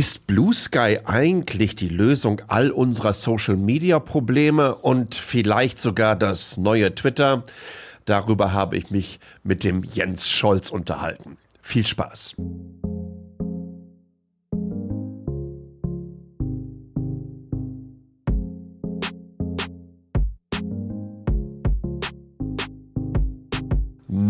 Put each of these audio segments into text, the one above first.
Ist Blue Sky eigentlich die Lösung all unserer Social-Media-Probleme und vielleicht sogar das neue Twitter? Darüber habe ich mich mit dem Jens Scholz unterhalten. Viel Spaß!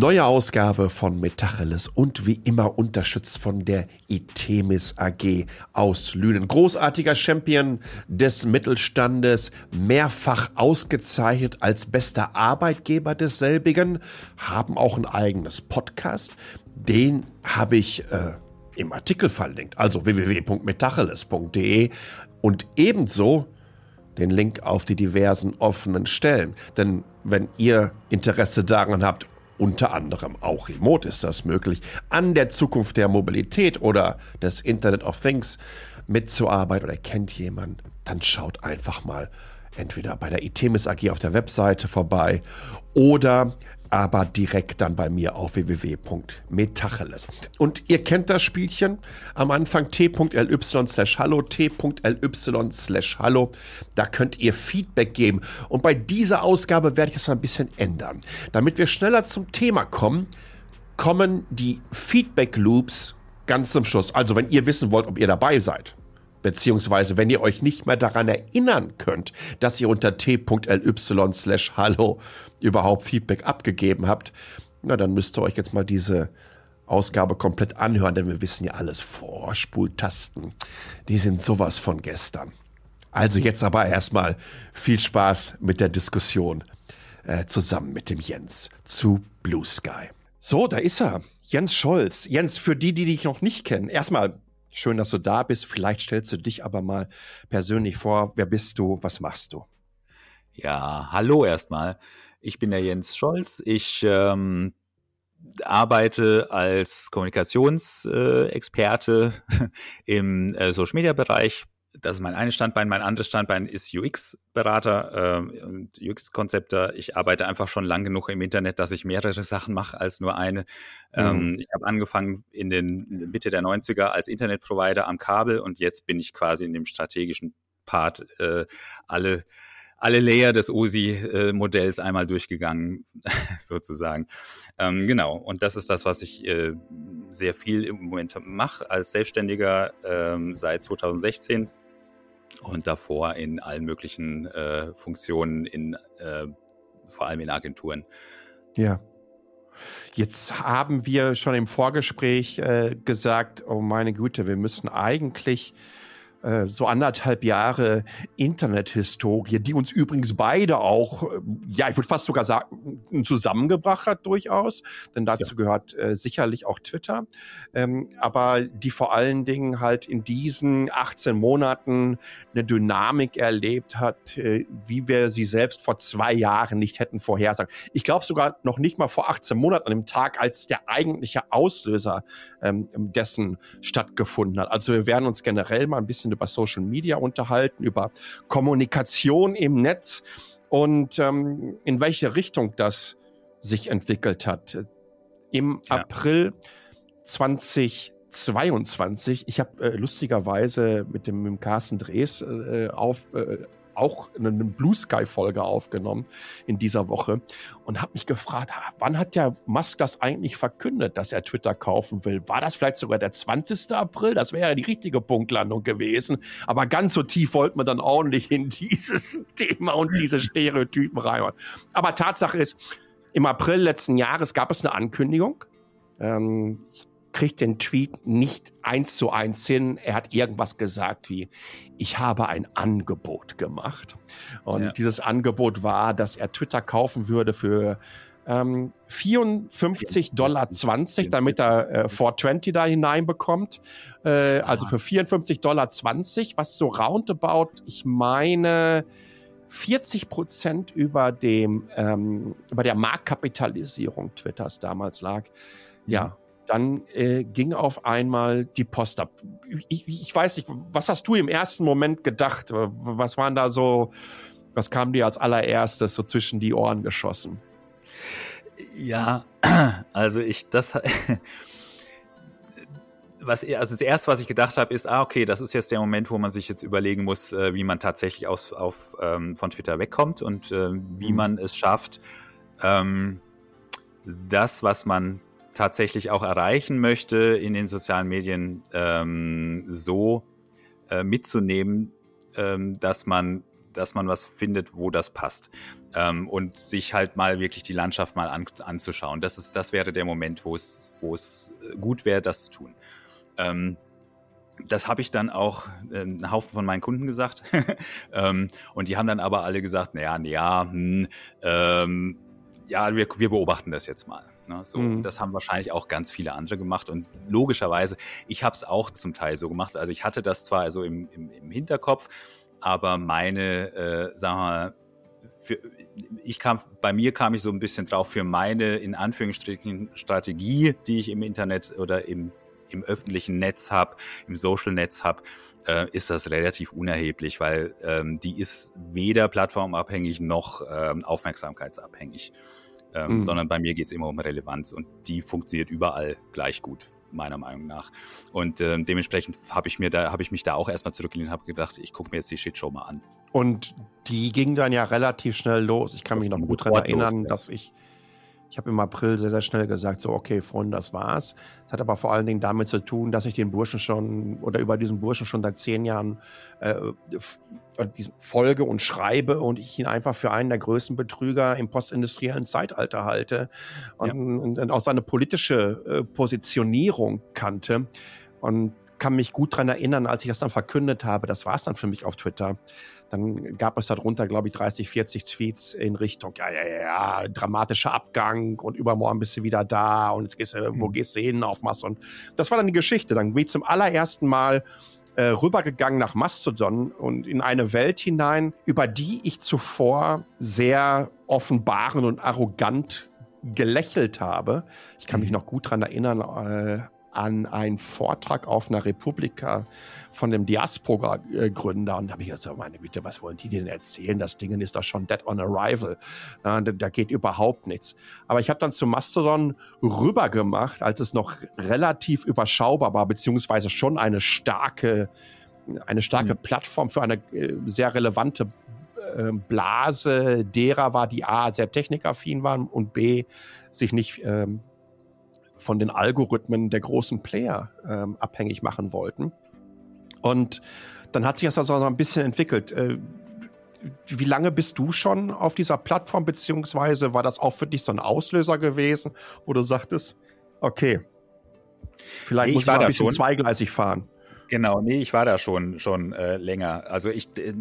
Neue Ausgabe von Metacheles und wie immer unterstützt von der Itemis AG aus Lünen. Großartiger Champion des Mittelstandes, mehrfach ausgezeichnet als bester Arbeitgeber desselbigen, haben auch ein eigenes Podcast. Den habe ich äh, im Artikel verlinkt, also www.metacheles.de und ebenso den Link auf die diversen offenen Stellen. Denn wenn ihr Interesse daran habt, unter anderem auch remote. Ist das möglich, an der Zukunft der Mobilität oder des Internet of Things mitzuarbeiten? Oder kennt jemand, dann schaut einfach mal entweder bei der ITEMIS AG auf der Webseite vorbei oder aber direkt dann bei mir auf www.metacheles. Und ihr kennt das Spielchen am Anfang t.ly slash hallo, t.ly slash hallo. Da könnt ihr Feedback geben. Und bei dieser Ausgabe werde ich es ein bisschen ändern. Damit wir schneller zum Thema kommen, kommen die Feedback Loops ganz zum Schluss. Also wenn ihr wissen wollt, ob ihr dabei seid, Beziehungsweise, wenn ihr euch nicht mehr daran erinnern könnt, dass ihr unter t.ly slash hallo überhaupt Feedback abgegeben habt, na, dann müsst ihr euch jetzt mal diese Ausgabe komplett anhören, denn wir wissen ja alles. Vorspultasten, die sind sowas von gestern. Also jetzt aber erstmal viel Spaß mit der Diskussion äh, zusammen mit dem Jens zu Blue Sky. So, da ist er. Jens Scholz. Jens, für die, die dich noch nicht kennen, erstmal Schön, dass du da bist. Vielleicht stellst du dich aber mal persönlich vor. Wer bist du? Was machst du? Ja, hallo erstmal. Ich bin der Jens Scholz. Ich ähm, arbeite als Kommunikationsexperte äh, im äh, Social Media Bereich das ist mein eines Standbein. Mein anderes Standbein ist UX-Berater äh, und UX-Konzepter. Ich arbeite einfach schon lang genug im Internet, dass ich mehrere Sachen mache als nur eine. Ähm, mhm. ich habe angefangen in den Mitte der 90er als Internetprovider am Kabel und jetzt bin ich quasi in dem strategischen Part äh, alle alle Layer des OSI-Modells einmal durchgegangen, sozusagen. Ähm, genau, und das ist das, was ich äh, sehr viel im Moment mache als Selbstständiger ähm, seit 2016 und davor in allen möglichen äh, Funktionen, in, äh, vor allem in Agenturen. Ja. Jetzt haben wir schon im Vorgespräch äh, gesagt, oh meine Güte, wir müssen eigentlich äh, so anderthalb Jahre Internethistorie, die uns übrigens beide auch, äh, ja, ich würde fast sogar sagen, zusammengebracht hat durchaus, denn dazu ja. gehört äh, sicherlich auch Twitter, ähm, aber die vor allen Dingen halt in diesen 18 Monaten eine Dynamik erlebt hat, äh, wie wir sie selbst vor zwei Jahren nicht hätten vorhersagen. Ich glaube sogar noch nicht mal vor 18 Monaten an dem Tag, als der eigentliche Auslöser ähm, dessen stattgefunden hat. Also wir werden uns generell mal ein bisschen bisschen über Social Media unterhalten, über Kommunikation im Netz und ähm, in welche Richtung das sich entwickelt hat. Im ja. April 2022, ich habe äh, lustigerweise mit dem, mit dem Carsten Drees äh, auf, äh, auch eine Blue Sky Folge aufgenommen in dieser Woche und habe mich gefragt, wann hat der Musk das eigentlich verkündet, dass er Twitter kaufen will? War das vielleicht sogar der 20. April? Das wäre ja die richtige Punktlandung gewesen. Aber ganz so tief wollten wir dann nicht in dieses Thema und diese Stereotypen rein. Aber Tatsache ist, im April letzten Jahres gab es eine Ankündigung. Ähm, ich kriegt den Tweet nicht eins zu eins hin. Er hat irgendwas gesagt wie, ich habe ein Angebot gemacht. Und ja. dieses Angebot war, dass er Twitter kaufen würde für ähm, 54,20 Dollar, damit er äh, 420 da hineinbekommt. Äh, also für 54,20 Dollar, was so roundabout, ich meine, 40 Prozent über dem, ähm, über der Marktkapitalisierung Twitters damals lag. Ja, dann äh, ging auf einmal die Post ab. Ich, ich, weiß nicht, was hast du im ersten Moment gedacht? Was waren da so, was kam dir als allererstes so zwischen die Ohren geschossen? Ja, also ich, das, was, also das erste, was ich gedacht habe, ist, ah, okay, das ist jetzt der Moment, wo man sich jetzt überlegen muss, äh, wie man tatsächlich aus, auf, ähm, von Twitter wegkommt und äh, wie mhm. man es schafft, ähm, das, was man tatsächlich auch erreichen möchte in den sozialen Medien, ähm, so äh, mitzunehmen, ähm, dass man dass man was findet, wo das passt. Ähm, und sich halt mal wirklich die Landschaft mal an, anzuschauen. Das ist, das wäre der Moment, wo es, wo es gut wäre, das zu tun. Ähm, das habe ich dann auch äh, einen Haufen von meinen Kunden gesagt. ähm, und die haben dann aber alle gesagt, naja, naja, hm, ähm, ja, wir, wir beobachten das jetzt mal. Ne? So, mhm. Das haben wahrscheinlich auch ganz viele andere gemacht. Und logischerweise, ich habe es auch zum Teil so gemacht. Also ich hatte das zwar also im, im, im Hinterkopf, aber meine, äh, sagen wir mal, für, ich kam, bei mir kam ich so ein bisschen drauf für meine, in Anführungsstrichen, Strategie, die ich im Internet oder im, im öffentlichen Netz habe, im Social-Netz habe, äh, ist das relativ unerheblich, weil ähm, die ist weder plattformabhängig noch ähm, aufmerksamkeitsabhängig, ähm, mhm. sondern bei mir geht es immer um Relevanz und die funktioniert überall gleich gut meiner Meinung nach. Und äh, dementsprechend habe ich mir da, habe ich mich da auch erstmal zurückgelehnt und habe gedacht, ich gucke mir jetzt die Shitshow mal an. Und die ging dann ja relativ schnell los. Ich kann das mich noch gut daran erinnern, los, ja. dass ich ich habe im April sehr, sehr schnell gesagt, so, okay, Freunde, das war's. Das hat aber vor allen Dingen damit zu tun, dass ich den Burschen schon oder über diesen Burschen schon seit zehn Jahren äh, folge und schreibe und ich ihn einfach für einen der größten Betrüger im postindustriellen Zeitalter halte und, ja. und, und auch seine politische äh, Positionierung kannte. Und kann mich gut daran erinnern, als ich das dann verkündet habe, das war es dann für mich auf Twitter. Dann gab es darunter, glaube ich, 30, 40 Tweets in Richtung, ja, ja, ja, dramatischer Abgang und übermorgen bist du wieder da und jetzt gehst du, wo mhm. gehst du hin auf Mastodon. Das war dann die Geschichte. Dann bin ich zum allerersten Mal äh, rübergegangen nach Mastodon und in eine Welt hinein, über die ich zuvor sehr offenbaren und arrogant gelächelt habe. Ich kann mich mhm. noch gut daran erinnern, äh, an einen Vortrag auf einer Republika von dem Diaspora-Gründer. Und da habe ich gesagt, meine Güte, was wollen die denn erzählen? Das Ding ist doch schon dead on arrival. Ja, da, geht überhaupt nichts. Aber ich habe dann zu Mastodon rüber gemacht, als es noch relativ überschaubar war, beziehungsweise schon eine starke, eine starke mhm. Plattform für eine äh, sehr relevante äh, Blase derer war, die A, sehr technikaffin waren und B, sich nicht ähm, von den Algorithmen der großen Player ähm, abhängig machen wollten. Und dann hat sich das also ein bisschen entwickelt. Äh, wie lange bist du schon auf dieser Plattform, beziehungsweise war das auch für dich so ein Auslöser gewesen, wo du sagtest, okay, vielleicht nee, muss ich mal ein bisschen schon. zweigleisig fahren? Genau, nee, ich war da schon, schon äh, länger. Also ich, äh,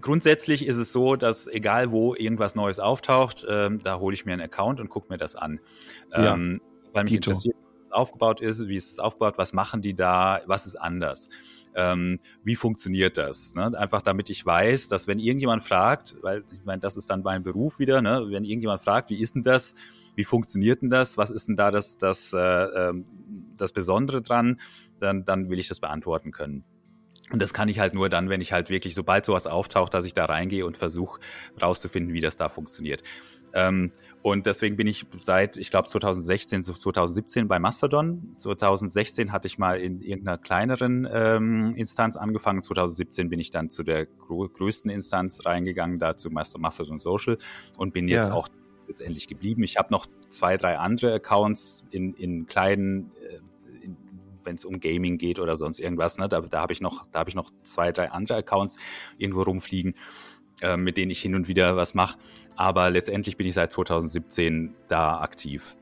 grundsätzlich ist es so, dass egal wo irgendwas Neues auftaucht, ähm, da hole ich mir einen Account und gucke mir das an. Ähm, ja weil mich Dito. interessiert, wie es aufgebaut ist, wie ist es aufgebaut, was machen die da, was ist anders. Ähm, wie funktioniert das? Ne? Einfach damit ich weiß, dass wenn irgendjemand fragt, weil ich meine, das ist dann mein Beruf wieder, ne? wenn irgendjemand fragt, wie ist denn das, wie funktioniert denn das, was ist denn da das, das, äh, ähm, das Besondere dran, dann, dann will ich das beantworten können. Und das kann ich halt nur dann, wenn ich halt wirklich, sobald sowas auftaucht, dass ich da reingehe und versuche rauszufinden, wie das da funktioniert. Ähm, und deswegen bin ich seit, ich glaube, 2016 zu 2017 bei Mastodon. 2016 hatte ich mal in irgendeiner kleineren ähm, Instanz angefangen. 2017 bin ich dann zu der größten Instanz reingegangen, da zu Mastodon Social und bin jetzt ja. auch letztendlich geblieben. Ich habe noch zwei, drei andere Accounts in, in kleinen, äh, wenn es um Gaming geht oder sonst irgendwas. Ne? Da, da habe ich noch, da habe ich noch zwei, drei andere Accounts irgendwo rumfliegen, äh, mit denen ich hin und wieder was mache. Aber letztendlich bin ich seit 2017 da aktiv.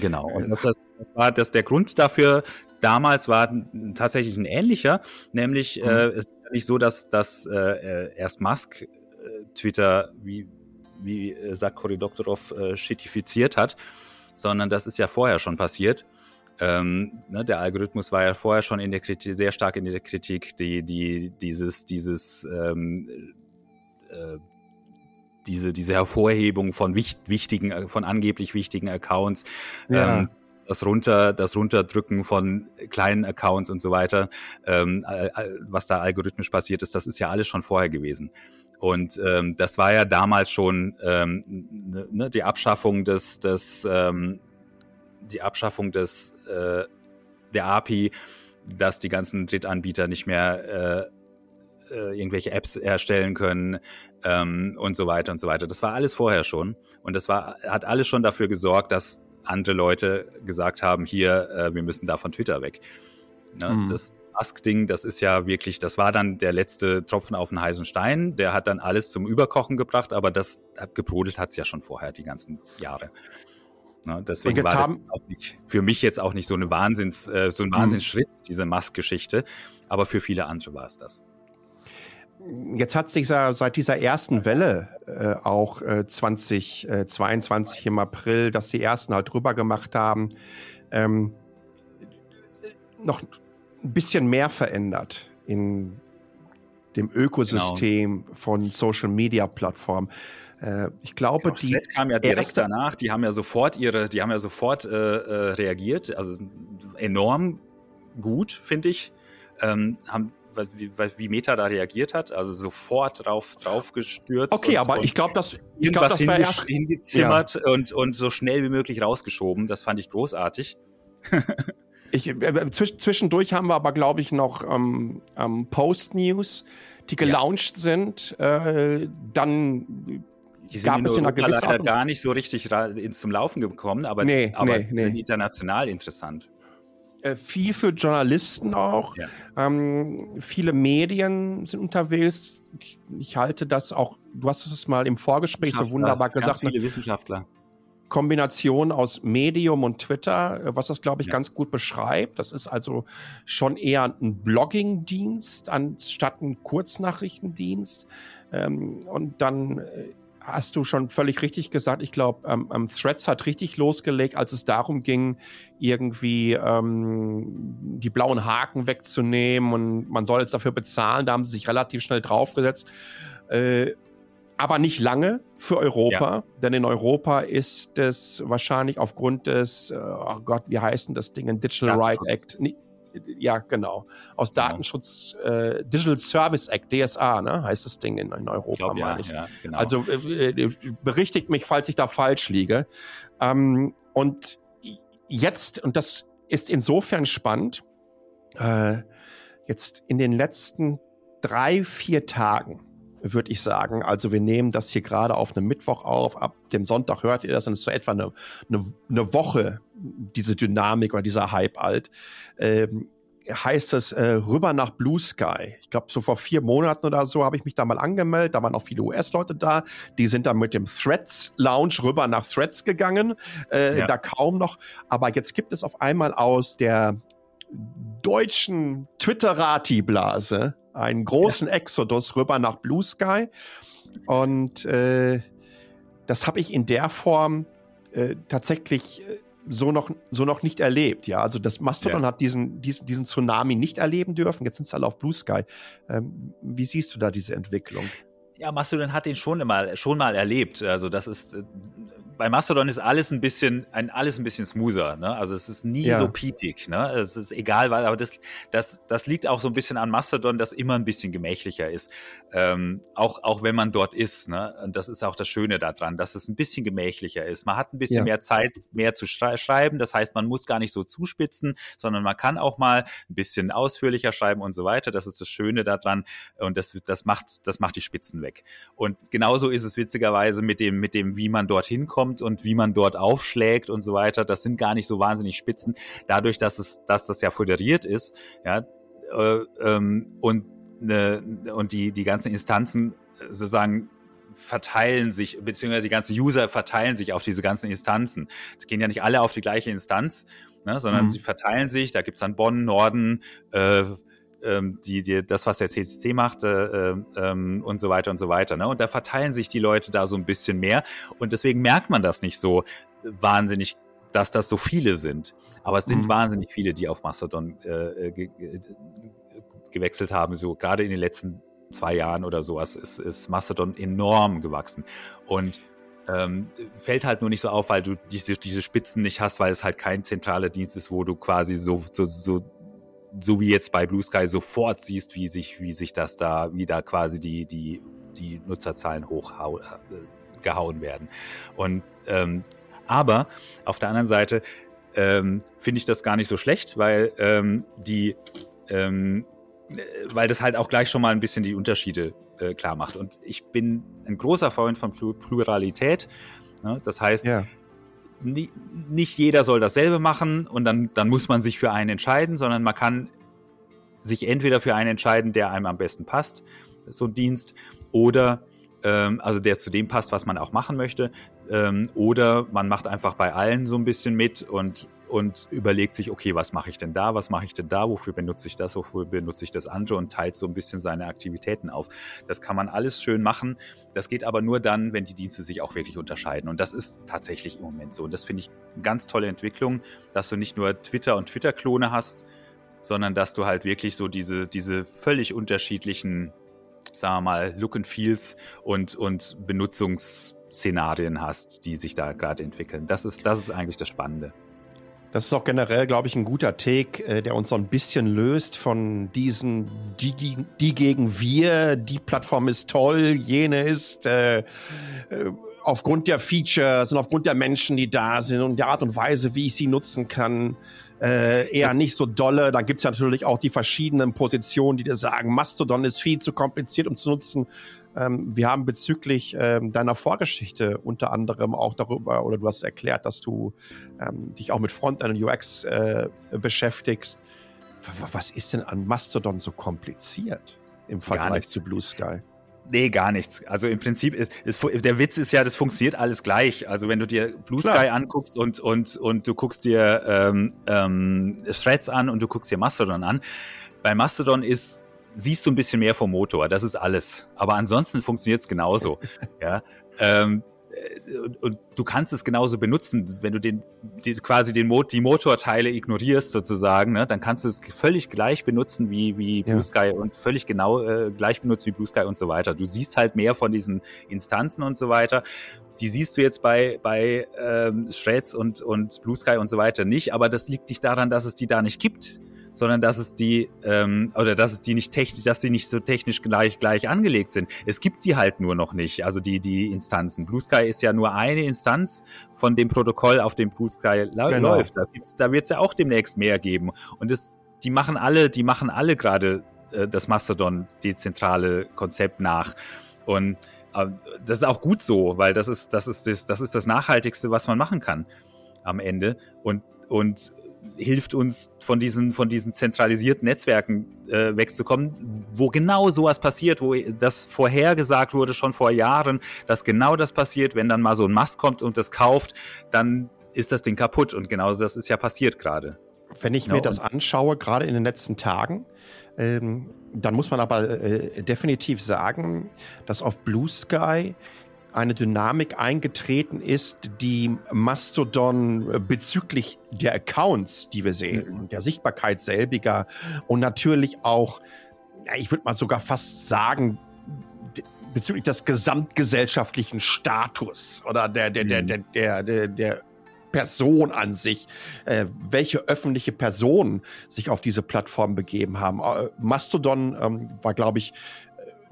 Genau. Und das war das der Grund dafür damals war tatsächlich ein ähnlicher, nämlich mhm. äh, es ist nicht so, dass, dass äh, erst Musk äh, Twitter, wie, wie äh, sagt Cory Doktorov, äh, shitifiziert hat, sondern das ist ja vorher schon passiert. Ähm, ne, der Algorithmus war ja vorher schon in der Kritik, sehr stark in der Kritik, die, die, dieses, dieses ähm, äh, diese, diese Hervorhebung von wicht, wichtigen, äh, von angeblich wichtigen Accounts, ja. ähm, das runter, das Runterdrücken von kleinen Accounts und so weiter, ähm, was da algorithmisch passiert ist, das ist ja alles schon vorher gewesen. Und ähm, das war ja damals schon ähm, ne, ne die Abschaffung des, des ähm, die Abschaffung des äh, der API, dass die ganzen Drittanbieter nicht mehr äh, äh, irgendwelche Apps erstellen können ähm, und so weiter und so weiter. Das war alles vorher schon und das war hat alles schon dafür gesorgt, dass andere Leute gesagt haben, hier, äh, wir müssen da von Twitter weg. Ne? Mhm. Das Musk-Ding, das ist ja wirklich, das war dann der letzte Tropfen auf den heißen Stein. Der hat dann alles zum Überkochen gebracht, aber das gebrodelt hat es ja schon vorher die ganzen Jahre. Ne? Deswegen war das nicht, für mich jetzt auch nicht so, eine Wahnsinns, äh, so ein mhm. Wahnsinnsschritt, diese Musk-Geschichte, aber für viele andere war es das. Jetzt hat sich seit dieser ersten Welle äh, auch äh, 2022 äh, im April, dass die ersten halt drüber gemacht haben, ähm, noch ein bisschen mehr verändert in dem Ökosystem genau. von Social Media Plattformen. Äh, ich glaube, genau, die kam ja direkt danach. Die haben ja sofort ihre, die haben ja sofort äh, äh, reagiert. Also enorm gut, finde ich. Ähm, haben wie, wie, Meta da reagiert hat, also sofort drauf, drauf gestürzt. Okay, und, aber und ich glaube, das, ich glaub, das war erst hingezimmert ja. und, und so schnell wie möglich rausgeschoben. Das fand ich großartig. Ich, äh, zwischendurch haben wir aber, glaube ich, noch ähm, ähm, Post-News, die gelauncht ja. sind. Äh, dann die sind gab in es in einer gewissen leider gar nicht so richtig ins zum Laufen gekommen, aber, nee, aber nee, nee. sind international interessant. Äh, viel für Journalisten auch. Ja. Ähm, viele Medien sind unterwegs. Ich, ich, halte das auch, du hast es mal im Vorgespräch so wunderbar gesagt. Viele? Wissenschaftler. Kombination aus Medium und Twitter, äh, was das, glaube ich, ja. ganz gut beschreibt. Das ist also schon eher ein Blogging-Dienst anstatt ein Kurznachrichtendienst. Ähm, und dann äh, hast du schon völlig richtig gesagt. Ich glaube, ähm, ähm, Threads hat richtig losgelegt, als es darum ging, irgendwie ähm, die blauen Haken wegzunehmen und man soll jetzt dafür bezahlen. Da haben sie sich relativ schnell draufgesetzt. Äh, aber nicht lange für Europa, ja. denn in Europa ist es wahrscheinlich aufgrund des, äh, oh Gott, wie heißt denn das Ding, ein Digital Rights Act, ja, genau, aus genau. Datenschutz, äh, Digital Service Act, DSA, ne, heißt das Ding in, in Europa, meine ich. Ja, genau. Also äh, äh, berichtigt mich, falls ich da falsch liege. Ähm, und jetzt, und das ist insofern spannend, äh, jetzt in den letzten drei, vier Tagen würde ich sagen. Also wir nehmen das hier gerade auf einem Mittwoch auf. Ab dem Sonntag hört ihr das, dann ist so etwa eine, eine, eine Woche diese Dynamik oder dieser Hype alt. Ähm, heißt es äh, rüber nach Blue Sky. Ich glaube, so vor vier Monaten oder so habe ich mich da mal angemeldet. Da waren auch viele US-Leute da. Die sind dann mit dem Threads Lounge rüber nach Threads gegangen. Äh, ja. Da kaum noch. Aber jetzt gibt es auf einmal aus der deutschen Twitterati-Blase einen großen ja. Exodus rüber nach Blue Sky. Und äh, das habe ich in der Form äh, tatsächlich äh, so noch, so noch nicht erlebt. Ja, also das Mastodon ja. hat diesen, diesen, diesen Tsunami nicht erleben dürfen. Jetzt sind sie alle auf Blue Sky. Ähm, wie siehst du da diese Entwicklung? Ja, Mastodon hat den schon mal, schon mal erlebt. Also das ist, äh, bei Mastodon ist alles ein bisschen, ein, alles ein bisschen smoother, ne? Also es ist nie ja. so piepig, ne? Es ist egal, weil, aber das, das, das liegt auch so ein bisschen an Mastodon, das immer ein bisschen gemächlicher ist. Ähm, auch, auch wenn man dort ist, ne? Und das ist auch das Schöne daran, dass es ein bisschen gemächlicher ist. Man hat ein bisschen ja. mehr Zeit, mehr zu schreiben. Das heißt, man muss gar nicht so zuspitzen, sondern man kann auch mal ein bisschen ausführlicher schreiben und so weiter. Das ist das Schöne daran. Und das, das macht, das macht die Spitzen weg. Und genauso ist es witzigerweise mit dem, mit dem, wie man dorthin kommt kommt und wie man dort aufschlägt und so weiter, das sind gar nicht so wahnsinnig Spitzen. Dadurch, dass es, dass das ja föderiert ist, ja, äh, ähm, und ne, und die die ganzen Instanzen sozusagen verteilen sich, beziehungsweise die ganzen User verteilen sich auf diese ganzen Instanzen. Es gehen ja nicht alle auf die gleiche Instanz, ne, sondern mhm. sie verteilen sich. Da gibt's dann Bonn, Norden, äh, ähm, die, die, das, was der CCC macht äh, ähm, und so weiter und so weiter. Ne? Und da verteilen sich die Leute da so ein bisschen mehr und deswegen merkt man das nicht so wahnsinnig dass das so viele sind. Aber es sind mhm. wahnsinnig viele, die auf Mastodon äh, ge gewechselt haben. So gerade in den letzten zwei Jahren oder sowas ist, ist Mastodon enorm gewachsen. Und ähm, fällt halt nur nicht so auf, weil du diese, diese Spitzen nicht hast, weil es halt kein zentraler Dienst ist, wo du quasi so, so, so so wie jetzt bei Blue Sky sofort siehst, wie sich, wie sich das da, wie da quasi die, die, die Nutzerzahlen hochgehauen werden. Und ähm, aber auf der anderen Seite ähm, finde ich das gar nicht so schlecht, weil ähm, die, ähm, äh, weil das halt auch gleich schon mal ein bisschen die Unterschiede äh, klar macht. Und ich bin ein großer Freund von Pluralität. Ne? Das heißt, ja. nie, nicht jeder soll dasselbe machen und dann, dann muss man sich für einen entscheiden, sondern man kann sich entweder für einen entscheiden, der einem am besten passt, so ein Dienst, oder ähm, also der zu dem passt, was man auch machen möchte. Ähm, oder man macht einfach bei allen so ein bisschen mit und, und überlegt sich, okay, was mache ich denn da, was mache ich denn da, wofür benutze ich das, wofür benutze ich das andere und teilt so ein bisschen seine Aktivitäten auf. Das kann man alles schön machen. Das geht aber nur dann, wenn die Dienste sich auch wirklich unterscheiden. Und das ist tatsächlich im Moment so. Und das finde ich eine ganz tolle Entwicklung, dass du nicht nur Twitter und Twitter-Klone hast, sondern dass du halt wirklich so diese, diese völlig unterschiedlichen sagen wir mal, Look and Feels und, und Benutzungsszenarien hast, die sich da gerade entwickeln. Das ist, das ist eigentlich das Spannende. Das ist auch generell, glaube ich, ein guter Take, äh, der uns so ein bisschen löst von diesen, die, die gegen wir, die Plattform ist toll, jene ist äh, äh, aufgrund der Features und aufgrund der Menschen, die da sind und der Art und Weise, wie ich sie nutzen kann, äh, eher nicht so dolle. Da gibt's ja natürlich auch die verschiedenen Positionen, die dir sagen, Mastodon ist viel zu kompliziert, um zu nutzen. Ähm, wir haben bezüglich ähm, deiner Vorgeschichte unter anderem auch darüber, oder du hast erklärt, dass du ähm, dich auch mit Frontend und UX äh, beschäftigst. Was ist denn an Mastodon so kompliziert im Vergleich zu Blue Sky? Nee, gar nichts. Also im Prinzip, ist, ist, der Witz ist ja, das funktioniert alles gleich. Also wenn du dir Blue Sky Klar. anguckst und, und, und du guckst dir ähm, ähm, Threads an und du guckst dir Mastodon an, bei Mastodon ist siehst du ein bisschen mehr vom Motor, das ist alles. Aber ansonsten funktioniert es genauso. ja. Ähm, und, und, du kannst es genauso benutzen, wenn du den die, quasi den Mo die Motorteile ignorierst sozusagen, ne, dann kannst du es völlig gleich benutzen wie wie Blue ja. Sky und völlig genau äh, gleich benutzen wie Blue Sky und so weiter. Du siehst halt mehr von diesen Instanzen und so weiter. Die siehst du jetzt bei bei ähm, Threads und und Blue Sky und so weiter nicht, aber das liegt nicht daran, dass es die da nicht gibt sondern dass es die ähm, oder dass es die nicht technisch, dass die nicht so technisch gleich gleich angelegt sind. Es gibt die halt nur noch nicht, also die die Instanzen. Blue Sky ist ja nur eine Instanz von dem Protokoll, auf dem Blue Sky genau. läuft. Da, da wird es ja auch demnächst mehr geben. Und das, die machen alle, die machen alle gerade äh, das Mastodon dezentrale Konzept nach. Und äh, das ist auch gut so, weil das ist das ist das, das ist das nachhaltigste, was man machen kann am Ende. Und und hilft uns von diesen, von diesen zentralisierten Netzwerken äh, wegzukommen, wo genau sowas passiert, wo das vorhergesagt wurde schon vor Jahren, dass genau das passiert, wenn dann mal so ein Mast kommt und das kauft, dann ist das Ding kaputt und genau das ist ja passiert gerade. Wenn ich genau. mir das anschaue, gerade in den letzten Tagen, ähm, dann muss man aber äh, definitiv sagen, dass auf Blue Sky eine Dynamik eingetreten ist, die Mastodon äh, bezüglich der Accounts, die wir sehen, mhm. der Sichtbarkeit selbiger und natürlich auch, ich würde mal sogar fast sagen, bezüglich des gesamtgesellschaftlichen Status oder der, der, der, mhm. der, der, der, der Person an sich, äh, welche öffentliche Personen sich auf diese Plattform begeben haben. Äh, Mastodon ähm, war, glaube ich,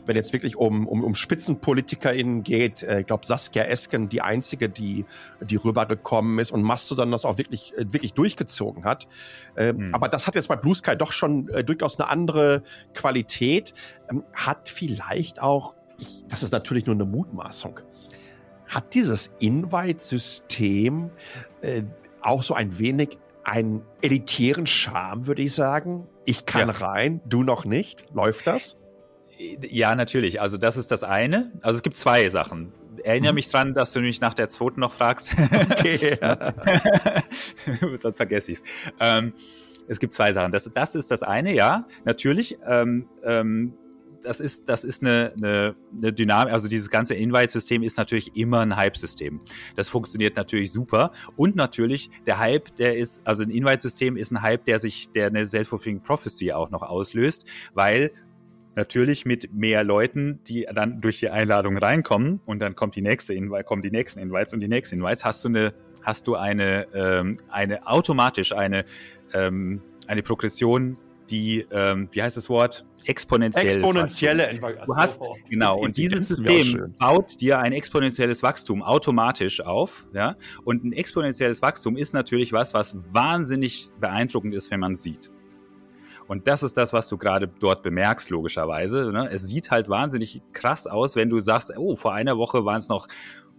wenn jetzt wirklich um, um, um SpitzenpolitikerInnen geht, äh, ich glaube Saskia Esken die einzige, die, die rübergekommen ist und Mastodon das auch wirklich, äh, wirklich durchgezogen hat. Äh, hm. Aber das hat jetzt bei Blue Sky doch schon äh, durchaus eine andere Qualität. Ähm, hat vielleicht auch, ich, das ist natürlich nur eine Mutmaßung, hat dieses Invite-System äh, auch so ein wenig einen elitären Charme, würde ich sagen. Ich kann ja. rein, du noch nicht. Läuft das? Ja, natürlich. Also das ist das eine. Also es gibt zwei Sachen. Erinnere mhm. mich dran, dass du mich nach der zweiten noch fragst. Okay. Sonst vergesse ich es. Ähm, es gibt zwei Sachen. Das, das ist das eine, ja, natürlich. Ähm, ähm, das ist, das ist eine, eine, eine Dynamik, also dieses ganze Invite-System ist natürlich immer ein Hype-System. Das funktioniert natürlich super. Und natürlich, der Hype, der ist, also ein Invite-System ist ein Hype, der sich, der eine Self-Fulfilling Prophecy auch noch auslöst, weil Natürlich mit mehr Leuten, die dann durch die Einladung reinkommen und dann kommt die nächste Invite, kommen die nächsten Invites und die nächsten Invites, hast du eine, hast du eine, ähm, eine automatisch eine, ähm, eine Progression, die, ähm, wie heißt das Wort? Exponentielles exponentielle Wachstum. Du hast, genau, und dieses System baut dir ein exponentielles Wachstum automatisch auf, ja. Und ein exponentielles Wachstum ist natürlich was, was wahnsinnig beeindruckend ist, wenn man es sieht. Und das ist das, was du gerade dort bemerkst, logischerweise. Ne? Es sieht halt wahnsinnig krass aus, wenn du sagst, oh, vor einer Woche waren es noch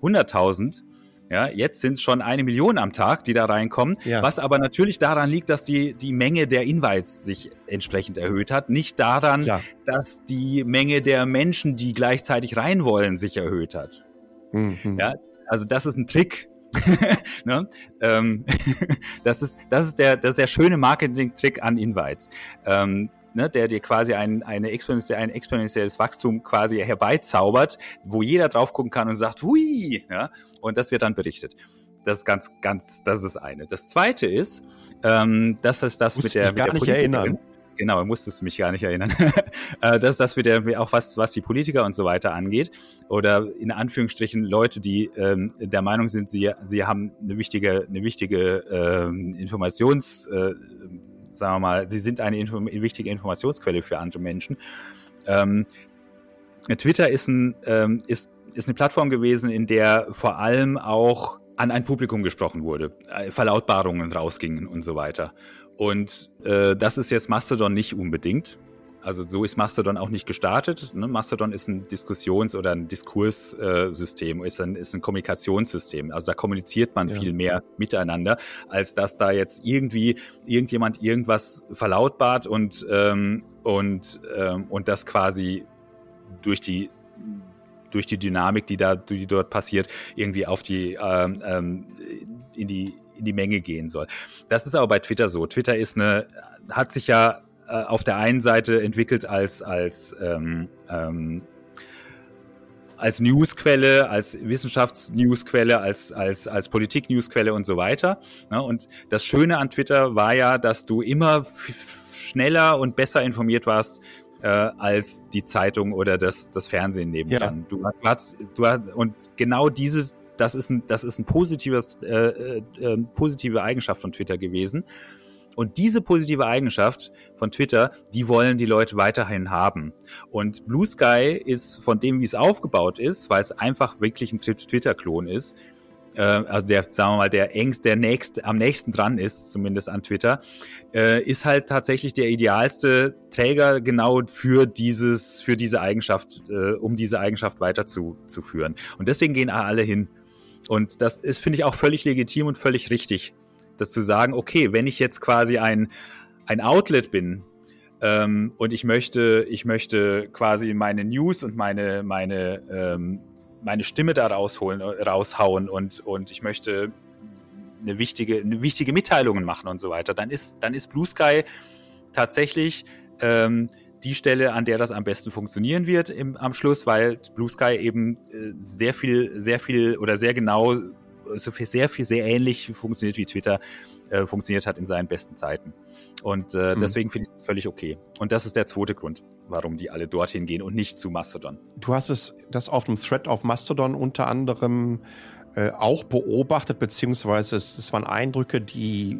100.000 ja, jetzt sind es schon eine Million am Tag, die da reinkommen, ja. was aber natürlich daran liegt, dass die, die Menge der Invites sich entsprechend erhöht hat. Nicht daran, ja. dass die Menge der Menschen, die gleichzeitig rein wollen, sich erhöht hat. Mhm. Ja, also das ist ein Trick. ne? ähm, das, ist, das, ist der, das ist der schöne Marketing-Trick an Invites. Ähm, ne, der dir quasi ein, eine exponentielle, ein exponentielles Wachstum quasi herbeizaubert, wo jeder drauf gucken kann und sagt, hui, ja, und das wird dann berichtet. Das ist ganz, ganz, das ist eine. Das zweite ist, ähm, das ist das mit der, mit der Politikerin. Erinnern. Genau, musstest du mich gar nicht erinnern. Äh, das ist das mit der, auch was, was die Politiker und so weiter angeht. Oder in Anführungsstrichen Leute, die ähm, der Meinung sind, sie, sie haben eine wichtige, eine wichtige ähm, Informations, äh, sagen wir mal, sie sind eine Info wichtige Informationsquelle für andere Menschen. Ähm, Twitter ist, ein, ähm, ist, ist eine Plattform gewesen, in der vor allem auch an ein Publikum gesprochen wurde, äh, Verlautbarungen rausgingen und so weiter. Und äh, das ist jetzt Mastodon nicht unbedingt. Also so ist Mastodon auch nicht gestartet. Ne? Mastodon ist ein Diskussions- oder ein Diskurssystem, ist, ein, ist ein Kommunikationssystem. Also da kommuniziert man ja. viel mehr miteinander, als dass da jetzt irgendwie irgendjemand irgendwas verlautbart und, ähm, und, ähm, und das quasi durch die durch die Dynamik, die da, die dort passiert, irgendwie auf die ähm, ähm, in die in die Menge gehen soll. Das ist aber bei Twitter so. Twitter ist eine hat sich ja äh, auf der einen Seite entwickelt als, als, ähm, ähm, als Newsquelle, als Wissenschaftsnewsquelle, als, als, als Politik-Newsquelle und so weiter. Ne? Und das Schöne an Twitter war ja, dass du immer schneller und besser informiert warst, äh, als die Zeitung oder das, das Fernsehen nebendran. Ja. Du, hast, du hast, und genau dieses, das ist ein, das ist ein positives, äh, äh, äh positive Eigenschaft von Twitter gewesen. Und diese positive Eigenschaft von Twitter, die wollen die Leute weiterhin haben. Und Blue Sky ist von dem, wie es aufgebaut ist, weil es einfach wirklich ein Twitter-Klon ist, äh, also der, sagen wir mal, der engst, der nächst, am nächsten dran ist, zumindest an Twitter, äh, ist halt tatsächlich der idealste Träger genau für dieses, für diese Eigenschaft, äh, um diese Eigenschaft weiterzuführen. Und deswegen gehen alle hin. Und das ist, finde ich, auch völlig legitim und völlig richtig das zu sagen, okay, wenn ich jetzt quasi ein, ein Outlet bin ähm, und ich möchte, ich möchte quasi meine News und meine, meine, ähm, meine Stimme da rausholen, raushauen und, und ich möchte eine wichtige, eine wichtige Mitteilungen machen und so weiter, dann ist, dann ist Blue Sky tatsächlich ähm, die Stelle, an der das am besten funktionieren wird im, am Schluss, weil Blue Sky eben äh, sehr viel, sehr viel oder sehr genau so viel, sehr viel, sehr ähnlich funktioniert wie Twitter äh, funktioniert hat in seinen besten Zeiten. Und äh, mhm. deswegen finde ich es völlig okay. Und das ist der zweite Grund, warum die alle dorthin gehen und nicht zu Mastodon. Du hast es das auf dem Thread auf Mastodon unter anderem äh, auch beobachtet, beziehungsweise es, es waren Eindrücke, die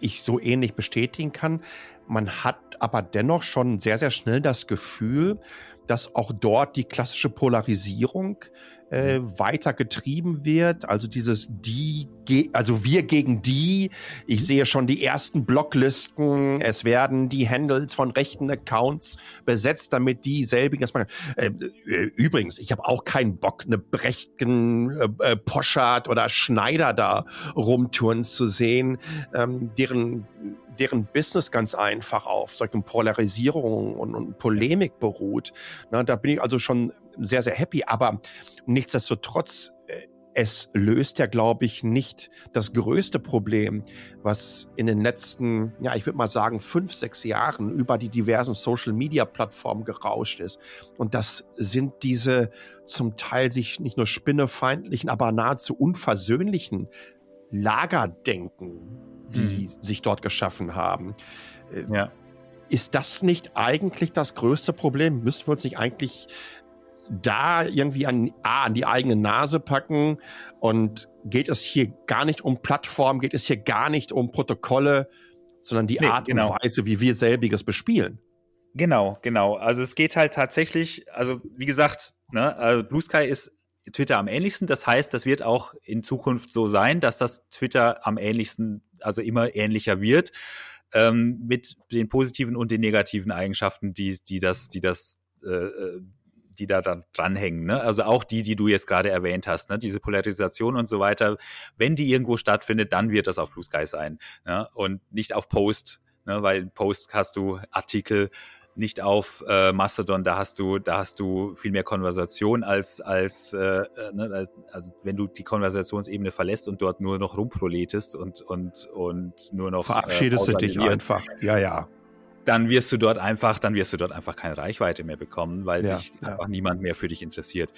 ich so ähnlich bestätigen kann. Man hat aber dennoch schon sehr, sehr schnell das Gefühl, dass auch dort die klassische Polarisierung äh, weiter getrieben wird. Also dieses die, also wir gegen die. Ich sehe schon die ersten Blocklisten. Es werden die Handles von rechten Accounts besetzt, damit dieselbigen. Dass man, äh, äh, übrigens, ich habe auch keinen Bock, eine Brechten, äh, äh, Poschardt oder Schneider da rumtouren zu sehen, ähm, deren deren Business ganz einfach auf solchen Polarisierungen und, und Polemik beruht. Na, da bin ich also schon sehr, sehr happy. Aber nichtsdestotrotz, äh, es löst ja, glaube ich, nicht das größte Problem, was in den letzten, ja, ich würde mal sagen, fünf, sechs Jahren über die diversen Social-Media-Plattformen gerauscht ist. Und das sind diese zum Teil sich nicht nur spinnefeindlichen, aber nahezu unversöhnlichen Lagerdenken, die mhm. sich dort geschaffen haben. Äh, ja. Ist das nicht eigentlich das größte Problem? Müssten wir uns nicht eigentlich da irgendwie an, A, an die eigene Nase packen und geht es hier gar nicht um Plattformen, geht es hier gar nicht um Protokolle, sondern die nee, Art genau. und Weise, wie wir selbiges bespielen. Genau, genau. Also es geht halt tatsächlich, also wie gesagt, ne, also Blue Sky ist Twitter am ähnlichsten. Das heißt, das wird auch in Zukunft so sein, dass das Twitter am ähnlichsten, also immer ähnlicher wird, ähm, mit den positiven und den negativen Eigenschaften, die, die das, die das äh, äh die da dann dranhängen. Ne? Also auch die, die du jetzt gerade erwähnt hast, ne? diese Polarisation und so weiter. Wenn die irgendwo stattfindet, dann wird das auf Blue Sky sein ne? und nicht auf Post, ne? weil Post hast du Artikel, nicht auf äh, Mastodon, da hast du, da hast du viel mehr Konversation als, als äh, äh ne, also wenn du die Konversationsebene verlässt und dort nur noch rumproletest und, und, und nur noch. Verabschiedest äh, du dich einfach. Ja, ja. Dann wirst du dort einfach, dann wirst du dort einfach keine Reichweite mehr bekommen, weil ja, sich ja. einfach niemand mehr für dich interessiert.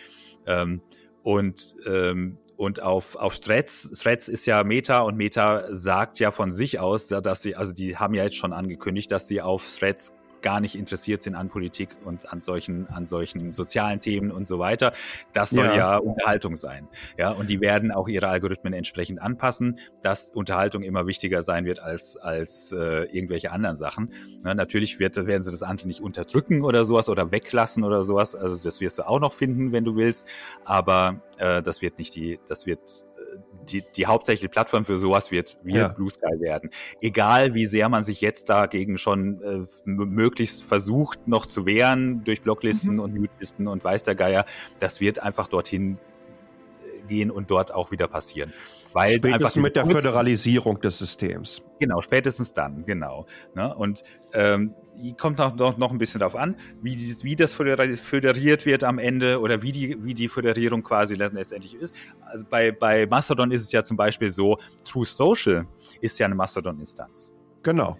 Ähm, und ähm, und auf, auf Threads, Threads ist ja Meta und Meta sagt ja von sich aus, dass sie, also die haben ja jetzt schon angekündigt, dass sie auf Threads gar nicht interessiert sind an Politik und an solchen, an solchen sozialen Themen und so weiter. Das soll ja. ja, Unterhaltung sein. Ja, und die werden auch ihre Algorithmen entsprechend anpassen, dass Unterhaltung immer wichtiger sein wird als, als äh, irgendwelche anderen Sachen. Ja, natürlich wird, werden sie das andere nicht unterdrücken oder sowas oder weglassen oder sowas. Also das wirst du auch noch finden, wenn du willst. Aber äh, das wird nicht die, das wird die, die hauptsächliche Plattform für sowas wird, wird ja. Blue Sky werden. Egal wie sehr man sich jetzt dagegen schon äh, möglichst versucht noch zu wehren durch Blocklisten mhm. und Mutelisten und weiß der Geier, das wird einfach dorthin äh, gehen und dort auch wieder passieren. Weil spätestens mit der Föderalisierung des Systems. Genau, spätestens dann, genau. Ne? Und ähm, kommt noch, noch, noch ein bisschen darauf an, wie, die, wie das föderiert wird am Ende oder wie die, wie die Föderierung quasi letztendlich ist. Also bei, bei Mastodon ist es ja zum Beispiel so, True Social ist ja eine Mastodon-Instanz. Genau.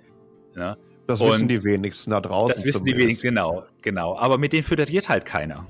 Ja? Das Und wissen die wenigsten da draußen. Das wissen zumindest. die wenigsten, genau, genau. Aber mit denen föderiert halt keiner.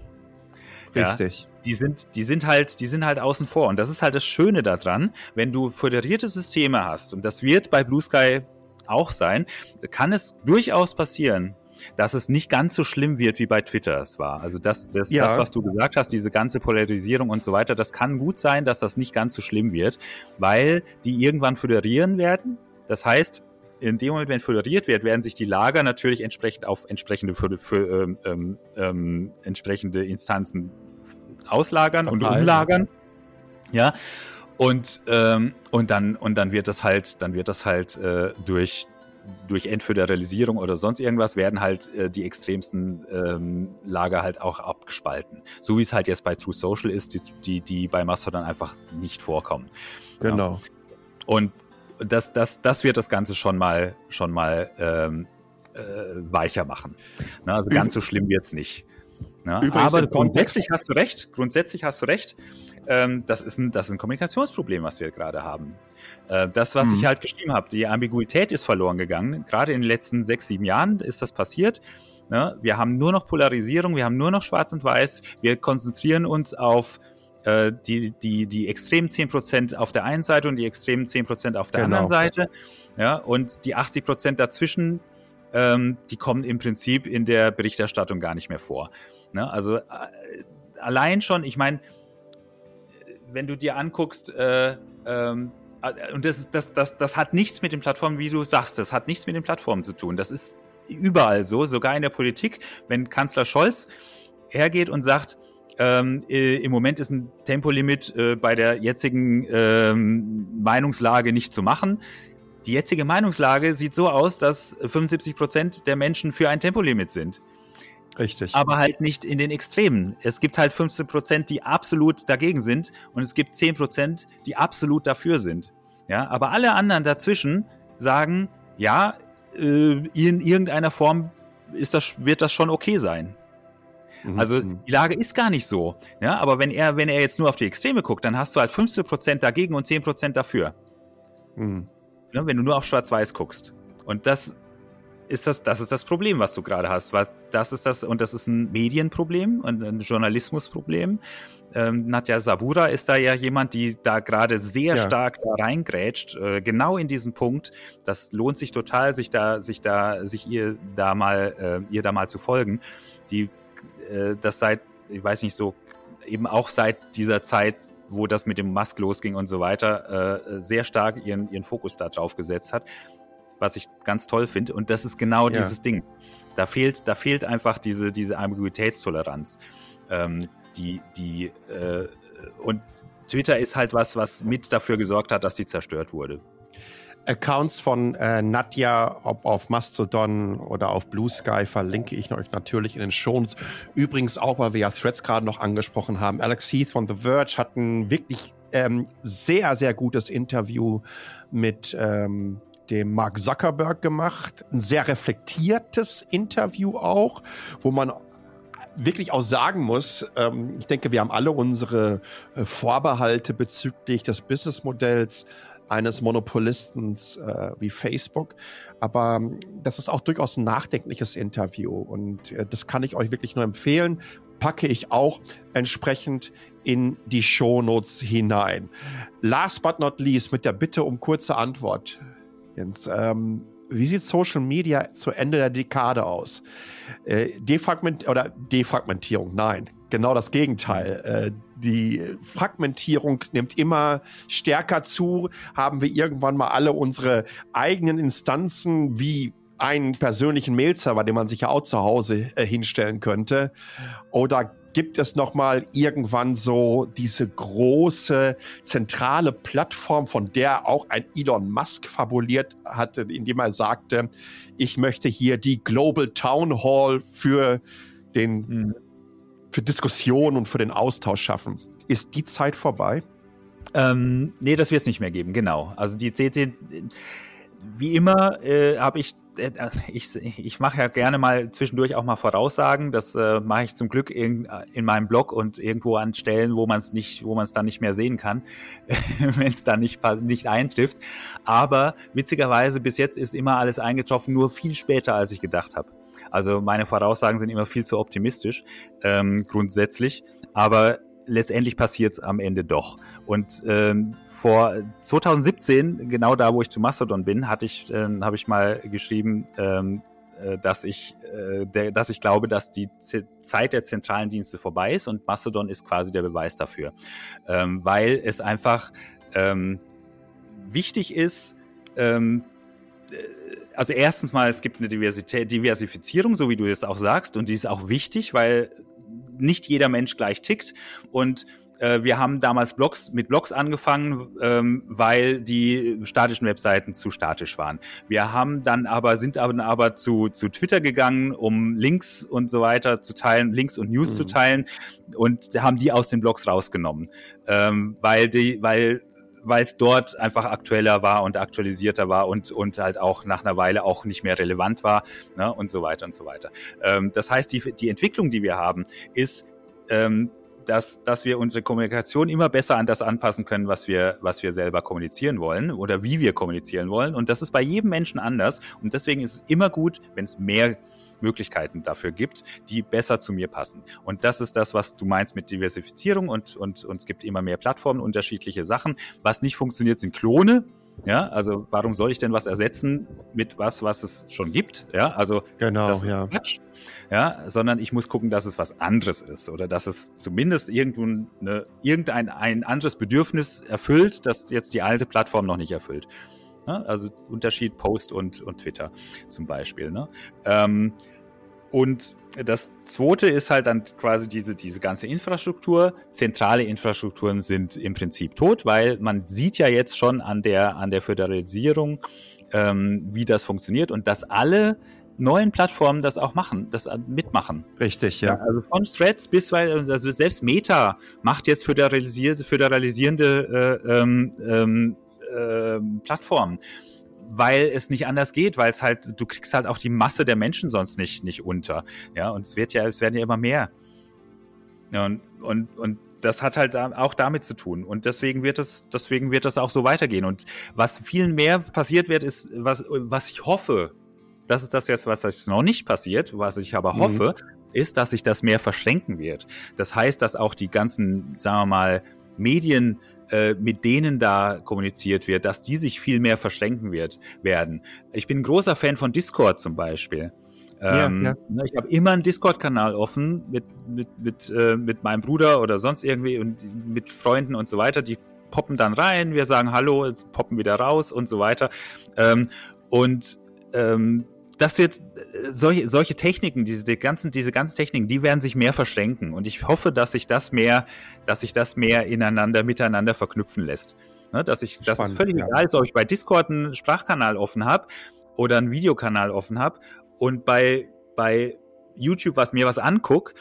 Richtig. Ja? Die sind, die sind halt, die sind halt außen vor. Und das ist halt das Schöne daran, wenn du föderierte Systeme hast. Und das wird bei Blue Sky auch sein, kann es durchaus passieren, dass es nicht ganz so schlimm wird, wie bei Twitter es war. Also das, das, ja. das, was du gesagt hast, diese ganze Polarisierung und so weiter, das kann gut sein, dass das nicht ganz so schlimm wird, weil die irgendwann föderieren werden. Das heißt, in dem Moment, wenn föderiert wird, werden sich die Lager natürlich entsprechend auf entsprechende, für, für, ähm, ähm, ähm, entsprechende Instanzen auslagern und umlagern. Ja. Und, ähm, und dann, und dann wird das halt, dann wird das halt äh, durch, durch Entföderalisierung oder sonst irgendwas werden halt äh, die extremsten ähm, Lager halt auch abgespalten. So wie es halt jetzt bei True Social ist, die, die, die bei Mastodon einfach nicht vorkommen. Genau. Ja. Und das, das, das wird das Ganze schon mal, schon mal ähm, äh, weicher machen. Na, also ganz so schlimm wird's nicht. Ja, aber grundsätzlich hast du recht. Grundsätzlich hast du recht. Ähm, das, ist ein, das ist ein Kommunikationsproblem, was wir gerade haben. Äh, das, was mhm. ich halt geschrieben habe, die Ambiguität ist verloren gegangen. Gerade in den letzten sechs, sieben Jahren ist das passiert. Ne? Wir haben nur noch Polarisierung, wir haben nur noch Schwarz und Weiß. Wir konzentrieren uns auf äh, die, die, die extremen 10% auf der einen Seite und die extremen 10% auf der genau. anderen Seite. Ja, und die 80% dazwischen, ähm, die kommen im Prinzip in der Berichterstattung gar nicht mehr vor. Ne? Also äh, allein schon, ich meine, wenn du dir anguckst, äh, ähm, äh, und das, ist, das, das, das hat nichts mit den Plattformen, wie du sagst, das hat nichts mit den Plattformen zu tun. Das ist überall so, sogar in der Politik, wenn Kanzler Scholz hergeht und sagt, ähm, äh, im Moment ist ein Tempolimit äh, bei der jetzigen ähm, Meinungslage nicht zu machen. Die jetzige Meinungslage sieht so aus, dass 75 Prozent der Menschen für ein Tempolimit sind. Richtig. Aber halt nicht in den Extremen. Es gibt halt 15 Prozent, die absolut dagegen sind und es gibt 10 Prozent, die absolut dafür sind. Ja, aber alle anderen dazwischen sagen, ja, äh, in irgendeiner Form ist das, wird das schon okay sein. Mhm. Also mhm. die Lage ist gar nicht so. Ja, aber wenn er, wenn er jetzt nur auf die Extreme guckt, dann hast du halt 15 Prozent dagegen und 10 Prozent dafür. Mhm. Ja, wenn du nur auf Schwarz-Weiß guckst. Und das ist das, das ist das Problem, was du gerade hast. Das ist das, und das ist ein Medienproblem und ein Journalismusproblem. Ähm, Nadja Sabura ist da ja jemand, die da gerade sehr ja. stark da reingrätscht, äh, genau in diesem Punkt. Das lohnt sich total, sich da, sich da, sich ihr da mal, äh, ihr da mal zu folgen. Die, äh, das seit, ich weiß nicht so, eben auch seit dieser Zeit, wo das mit dem Musk losging und so weiter, äh, sehr stark ihren, ihren Fokus da drauf gesetzt hat was ich ganz toll finde. Und das ist genau Ja. dieses Ding. Da fehlt, da fehlt einfach diese, diese Ambiguitätstoleranz. Ähm, die, die, äh, und Twitter ist halt was, was mit dafür gesorgt hat, dass die zerstört wurde. Accounts von äh, Nadja, ob auf Mastodon oder auf Blue Sky, verlinke ich euch natürlich in den Shows. Übrigens auch, weil wir ja Threads gerade noch angesprochen haben. Alex Heath von The Verge hat ein wirklich ähm, sehr, sehr gutes Interview mit ähm, dem Mark Zuckerberg gemacht. Ein sehr reflektiertes Interview auch, wo man wirklich auch sagen muss, ähm, ich denke, wir haben alle unsere äh, Vorbehalte bezüglich des Businessmodells eines Monopolisten äh, wie Facebook. Aber ähm, das ist auch durchaus ein nachdenkliches Interview und äh, das kann ich euch wirklich nur empfehlen. Packe ich auch entsprechend in die Shownotes hinein. Last but not least mit der Bitte um kurze Antwort. Jens, ähm, wie sieht Social Media zu Ende der Dekade aus? Äh, Defragment oder Defragmentierung? Nein, genau das Gegenteil. Äh, die Fragmentierung nimmt immer stärker zu. Haben wir irgendwann mal alle unsere eigenen Instanzen wie einen persönlichen Mail-Server, den man sich ja auch zu Hause äh, hinstellen könnte? Oder gibt es noch mal irgendwann so diese große zentrale Plattform, von der auch ein Elon Musk fabuliert hatte, indem er sagte, ich möchte hier die Global Town Hall für den Mhm. Für Diskussion und für den Austausch schaffen. Ist die Zeit vorbei? Ähm, nee, das wird es nicht mehr geben, genau. Also die CT, wie immer äh, habe ich, äh, ich, ich mache ja gerne mal zwischendurch auch mal Voraussagen. Das äh, mache ich zum Glück in, in meinem Blog und irgendwo an Stellen, wo man es nicht, wo man es dann nicht mehr sehen kann, wenn es dann nicht, nicht eintrifft. Aber witzigerweise bis jetzt ist immer alles eingetroffen, nur viel später, als ich gedacht habe. Also meine Voraussagen sind immer viel zu optimistisch ähm, grundsätzlich, aber letztendlich passiert es am Ende doch. Und ähm, vor 2017, genau da, wo ich zu Mastodon bin, hatte ich, ähm, habe ich mal geschrieben, ähm, äh, dass ich, äh, dass ich glaube, dass die Zeit der zentralen Dienste vorbei ist und Mastodon ist quasi der Beweis dafür, ähm, weil es einfach ähm, wichtig ist. Also erstens mal, es gibt eine Diversität, Diversifizierung, so wie du es auch sagst, und die ist auch wichtig, weil nicht jeder Mensch gleich tickt und äh, wir haben damals Blogs mit Blogs angefangen, ähm, weil die statischen Webseiten zu statisch waren. Wir haben dann aber sind aber, aber zu, zu Twitter gegangen, um Links und so weiter zu teilen, Links und News Mhm. zu teilen und haben die aus den Blogs rausgenommen, ähm, weil die, weil weil es dort einfach aktueller war und aktualisierter war und, und halt auch nach einer Weile auch nicht mehr relevant war ne, und so weiter und so weiter. Ähm, das heißt, die, die Entwicklung, die wir haben, ist, ähm, dass, dass wir unsere Kommunikation immer besser an das anpassen können, was wir, was wir selber kommunizieren wollen oder wie wir kommunizieren wollen. Und das ist bei jedem Menschen anders. Und deswegen ist es immer gut, wenn es mehr Möglichkeiten dafür gibt, die besser zu mir passen. Und das ist das, was du meinst mit Diversifizierung und, und, und es gibt immer mehr Plattformen, unterschiedliche Sachen. Was nicht funktioniert, sind Klone. Ja, also warum soll ich denn was ersetzen mit was, was es schon gibt? Ja, also Genau, das ja. Quatsch. Ja, sondern ich muss gucken, dass es was anderes ist oder dass es zumindest irgendwo eine, irgendein ein anderes Bedürfnis erfüllt, das jetzt die alte Plattform noch nicht erfüllt. Ja, also Unterschied Post und, und Twitter zum Beispiel. Ne? Ähm, und das zweite ist halt dann quasi diese, diese ganze Infrastruktur. Zentrale Infrastrukturen sind im Prinzip tot, weil man sieht ja jetzt schon an der, an der Föderalisierung, ähm, wie das funktioniert und dass alle neuen Plattformen das auch machen, das mitmachen. Richtig, ja. Also von Threads bis, weil also selbst Meta macht jetzt föderalisierte, föderalisierende äh, ähm, ähm, Plattformen weil es nicht anders geht, weil es halt, du kriegst halt auch die Masse der Menschen sonst nicht, nicht unter. Ja, und es wird ja, es werden ja immer mehr. Ja, und, und, und das hat halt auch damit zu tun. Und deswegen wird es, deswegen wird das auch so weitergehen. Und was viel mehr passiert wird, ist, was, was ich hoffe, das ist das jetzt, was jetzt noch nicht passiert, was ich aber Mhm. hoffe, ist, dass sich das mehr verschränken wird. Das heißt, dass auch die ganzen, sagen wir mal, Medien, äh, mit denen da kommuniziert wird, dass die sich viel mehr verschränken wird, werden. Ich bin ein großer Fan von Discord zum Beispiel. Ja, Ähm, ja. ne, Ich habe immer einen Discord-Kanal offen mit, mit, mit, äh, mit meinem Bruder oder sonst irgendwie und mit Freunden und so weiter. Die poppen dann rein, wir sagen Hallo, poppen wieder raus und so weiter. Ähm, Und ähm, das wird solche, solche Techniken, diese die ganzen, diese ganzen Techniken, die werden sich mehr verschränken. Und ich hoffe, dass sich das mehr, dass sich das mehr ineinander, miteinander verknüpfen lässt. Ne, dass ich, Spannend, dass es völlig ja. egal ist, ob ich bei Discord einen Sprachkanal offen habe oder einen Videokanal offen habe und bei, bei YouTube was mir was anguckt,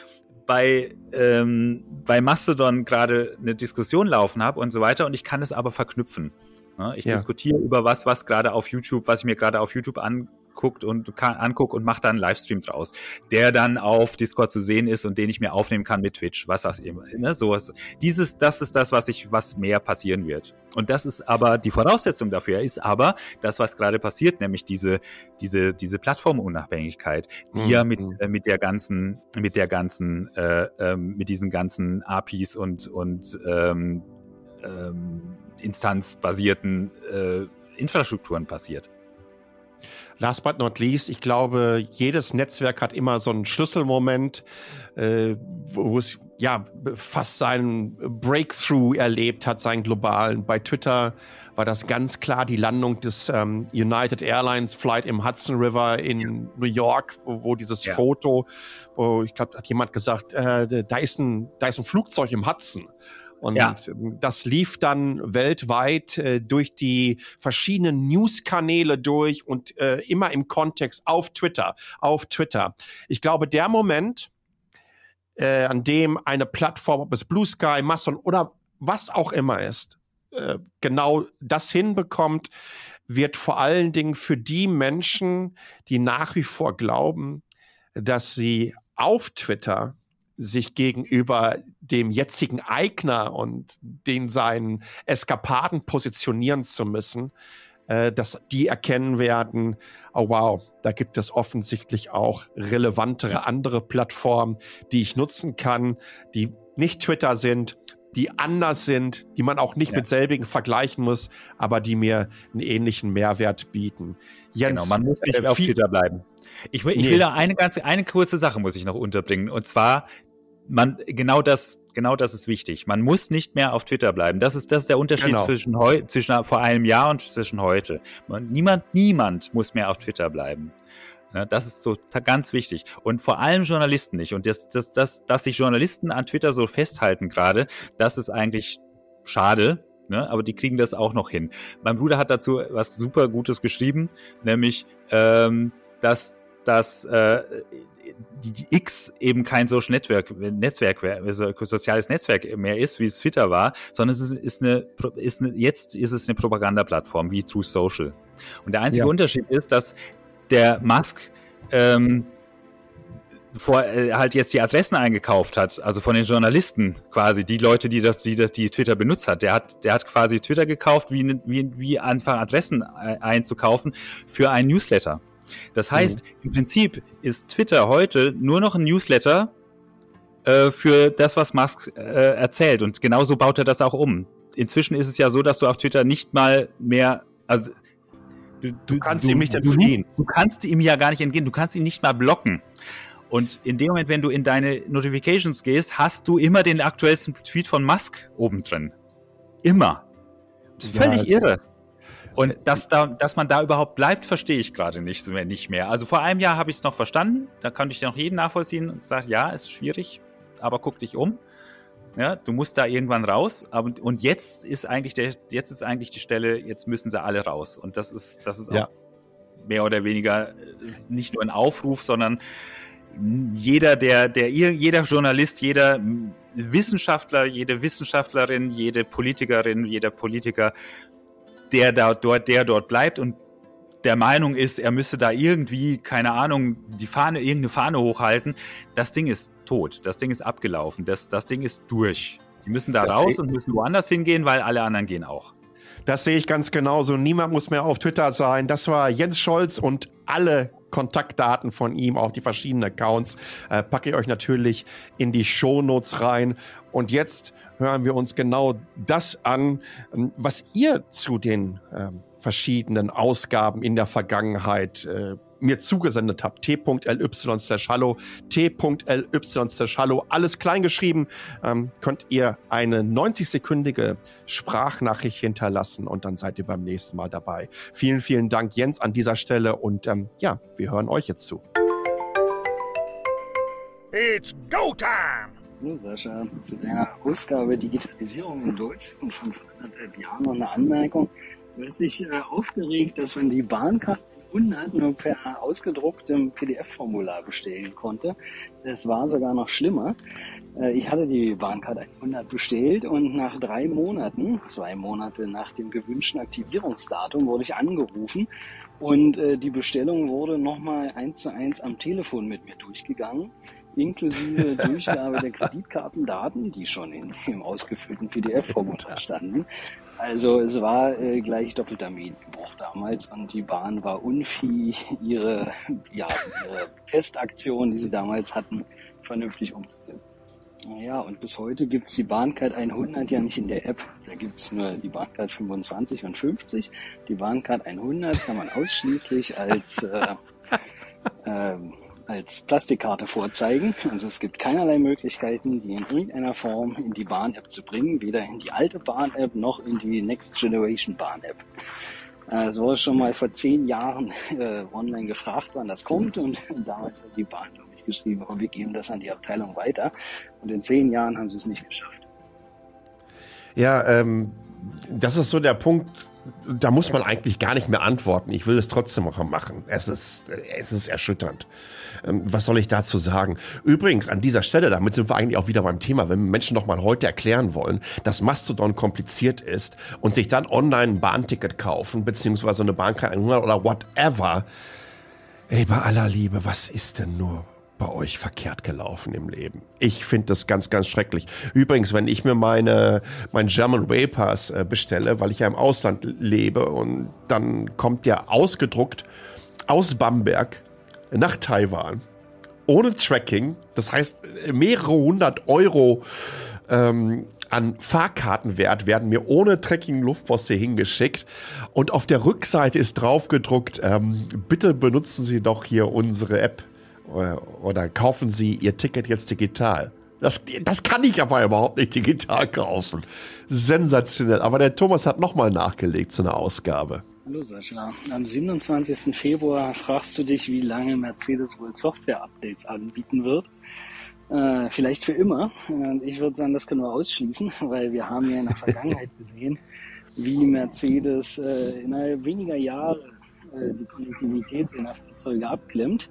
bei, ähm, bei Mastodon gerade eine Diskussion laufen habe und so weiter und ich kann es aber verknüpfen. Ne? Ich ja. diskutiere über was, was gerade auf YouTube, was ich mir gerade auf YouTube an, guckt und kann, anguckt und macht dann einen Livestream draus, der dann auf Discord zu sehen ist und den ich mir aufnehmen kann mit Twitch, was das immer, ne, sowas. Dieses, das ist das, was ich, was mehr passieren wird. Und das ist aber die Voraussetzung dafür ist aber das, was gerade passiert, nämlich diese, diese, diese Plattformunabhängigkeit, die mhm. ja mit, äh, mit der ganzen, mit der ganzen, äh, ähm, mit diesen ganzen APIs und, und ähm, ähm, instanzbasierten äh, Infrastrukturen passiert. Last but not least, ich glaube, jedes Netzwerk hat immer so einen Schlüsselmoment, äh, wo es ja fast seinen Breakthrough erlebt hat, seinen globalen. Bei Twitter war das ganz klar die Landung des ähm, United Airlines Flight im Hudson River in ja. New York, wo, wo dieses ja. Foto, wo ich glaube, hat jemand gesagt, äh, da ist ein, da ist ein Flugzeug im Hudson. Und ja. das lief dann weltweit äh, durch die verschiedenen News-Kanäle durch und äh, immer im Kontext auf Twitter, auf Twitter. Ich glaube, der Moment, äh, an dem eine Plattform, ob es Blue Sky, Masson oder was auch immer ist, äh, genau das hinbekommt, wird vor allen Dingen für die Menschen, die nach wie vor glauben, dass sie auf Twitter sich gegenüber dem jetzigen Eigner und den seinen Eskapaden positionieren zu müssen, äh, dass die erkennen werden, oh wow, da gibt es offensichtlich auch relevantere andere Plattformen, die ich nutzen kann, die nicht Twitter sind, die anders sind, die man auch nicht ja. mit selbigen vergleichen muss, aber die mir einen ähnlichen Mehrwert bieten. Jens, genau, man muss nicht äh, auf Twitter bleiben. Ich, ich nee. will da eine ganze, eine kurze Sache muss ich noch unterbringen. Und zwar man, genau das, genau das ist wichtig. Man muss nicht mehr auf Twitter bleiben. Das ist, das ist der Unterschied genau. zwischen, heu, zwischen vor einem Jahr und zwischen heute. Man, niemand, niemand muss mehr auf Twitter bleiben. Ne, das ist so ganz wichtig. Und vor allem Journalisten nicht. Und das, das, das, dass sich Journalisten an Twitter so festhalten gerade, das ist eigentlich schade. Ne? Aber die kriegen das auch noch hin. Mein Bruder hat dazu was super Gutes geschrieben, nämlich, ähm, dass, dass äh, die, die X eben kein Social Network, Netzwerk, also soziales Netzwerk mehr ist, wie es Twitter war, sondern es ist eine, ist eine jetzt ist es eine Propagandaplattform wie True Social. Und der einzige ja. Unterschied ist, dass der Musk ähm, vor, äh, halt jetzt die Adressen eingekauft hat, also von den Journalisten quasi, die Leute, die das, die das, die Twitter benutzt hat. Der hat, der hat quasi Twitter gekauft, wie, wie, wie einfach Adressen einzukaufen für ein Newsletter. Das heißt, mhm. im Prinzip ist Twitter heute nur noch ein Newsletter äh, für das, was Musk äh, erzählt. Und genauso baut er das auch um. Inzwischen ist es ja so, dass du auf Twitter nicht mal mehr, also du, du, du kannst du, ihm nicht entgehen. Du, kannst ihm ja gar nicht entgehen. Du kannst ihn nicht mal blocken. Und in dem Moment, wenn du in deine Notifications gehst, hast du immer den aktuellsten Tweet von Musk oben drin. Immer. Das ist völlig ja, irre. Und dass, da, dass man da überhaupt bleibt, verstehe ich gerade nicht, nicht mehr. Also vor einem Jahr habe ich es noch verstanden. Da konnte ich noch jeden nachvollziehen und gesagt, ja, ist schwierig, aber guck dich um. Ja, du musst da irgendwann raus. Aber, und jetzt ist eigentlich der, jetzt ist eigentlich die Stelle, jetzt müssen sie alle raus. Und das ist, das ist auch ja. mehr oder weniger nicht nur ein Aufruf, sondern jeder, der, der, jeder Journalist, jeder Wissenschaftler, jede Wissenschaftlerin, jede Politikerin, jeder Politiker der da dort, der dort bleibt und der Meinung ist, er müsste da irgendwie, keine Ahnung, die Fahne, irgendeine Fahne hochhalten, das Ding ist tot, das Ding ist abgelaufen, das, das Ding ist durch. Die müssen da das raus und müssen woanders hingehen, weil alle anderen gehen auch. Das sehe ich ganz genauso. Niemand muss mehr auf Twitter sein. Das war Jens Scholz und alle Kontaktdaten von ihm, auch die verschiedenen Accounts, äh, packe ich euch natürlich in die Shownotes rein. Und jetzt hören wir uns genau das an, ähm, was ihr zu den ähm, verschiedenen Ausgaben in der Vergangenheit äh, mir zugesendet habt. t.ly slash hallo, t.ly slash hallo, alles klein geschrieben, ähm, könnt ihr eine 90-sekündige Sprachnachricht hinterlassen und dann seid ihr beim nächsten Mal dabei. Vielen, vielen Dank, Jens, an dieser Stelle und ähm, ja, wir hören euch jetzt zu. It's go time! Hallo Sascha, zu deiner Ausgabe Digitalisierung in Deutschland von vor anderthalb Jahren noch eine Anmerkung. Du hast dich äh, aufgeregt, dass man die Bahnkarte 100 nur per ausgedrucktem PDF-Formular bestellen konnte. Das war sogar noch schlimmer. Äh, ich hatte die Bahncard 100 bestellt und nach drei Monaten, zwei Monate nach dem gewünschten Aktivierungsdatum, wurde ich angerufen und äh, die Bestellung wurde nochmal eins zu eins am Telefon mit mir durchgegangen inklusive Durchgabe der Kreditkartendaten, die schon in, im ausgefüllten PDF-Formular standen. Also es war äh, gleich doppelter Medienbruch damals und die Bahn war unfähig, ihre, ja, ihre Testaktion, die sie damals hatten, vernünftig umzusetzen. Naja, und bis heute gibt's die Bahncard 100 ja nicht in der App. Da gibt's nur die Bahncard 25 und 50. Die Bahncard 100 kann man ausschließlich als äh, äh, als Plastikkarte vorzeigen und es gibt keinerlei Möglichkeiten, sie in irgendeiner Form in die Bahn-App zu bringen, weder in die alte Bahn-App noch in die Next Generation Bahn-App. Äh, es wurde schon mal vor zehn Jahren äh, online gefragt, wann das kommt und damals hat die Bahn, glaube ich, geschrieben, oh, wir geben das an die Abteilung weiter und in zehn Jahren haben sie es nicht geschafft. Ja, ähm, das ist so der Punkt, da muss man eigentlich gar nicht mehr antworten. Ich will es trotzdem noch machen. Es ist, es ist erschütternd. Ähm, was soll ich dazu sagen? Übrigens, an dieser Stelle, damit sind wir eigentlich auch wieder beim Thema, wenn Menschen noch mal heute erklären wollen, dass Mastodon kompliziert ist und sich dann online ein Bahnticket kaufen, beziehungsweise eine Bahnkarte 100 oder whatever. Ey, bei aller Liebe, was ist denn nur bei euch verkehrt gelaufen im Leben. Ich finde das ganz, ganz schrecklich. Übrigens, wenn ich mir meine, mein German Way Pass äh, bestelle, weil ich ja im Ausland lebe und dann kommt der ausgedruckt aus Bamberg nach Taiwan ohne Tracking, das heißt mehrere hundert Euro ähm, an Fahrkartenwert werden mir ohne Tracking Luftpost hier hingeschickt und auf der Rückseite ist drauf gedruckt, ähm, bitte benutzen Sie doch hier unsere App oder, äh, oder kaufen Sie Ihr Ticket jetzt digital. Das, das kann ich aber überhaupt nicht digital kaufen. Sensationell. Aber der Thomas hat nochmal nachgelegt zu einer Ausgabe. Hallo Sascha. Am 27. Februar fragst du dich, wie lange Mercedes wohl Software-Updates anbieten wird. Äh, vielleicht für immer. Ich würde sagen, das können wir ausschließen, weil wir haben ja in der Vergangenheit gesehen, wie Mercedes äh, innerhalb weniger Jahre äh, die Konnektivität seiner Fahrzeuge abklemmt.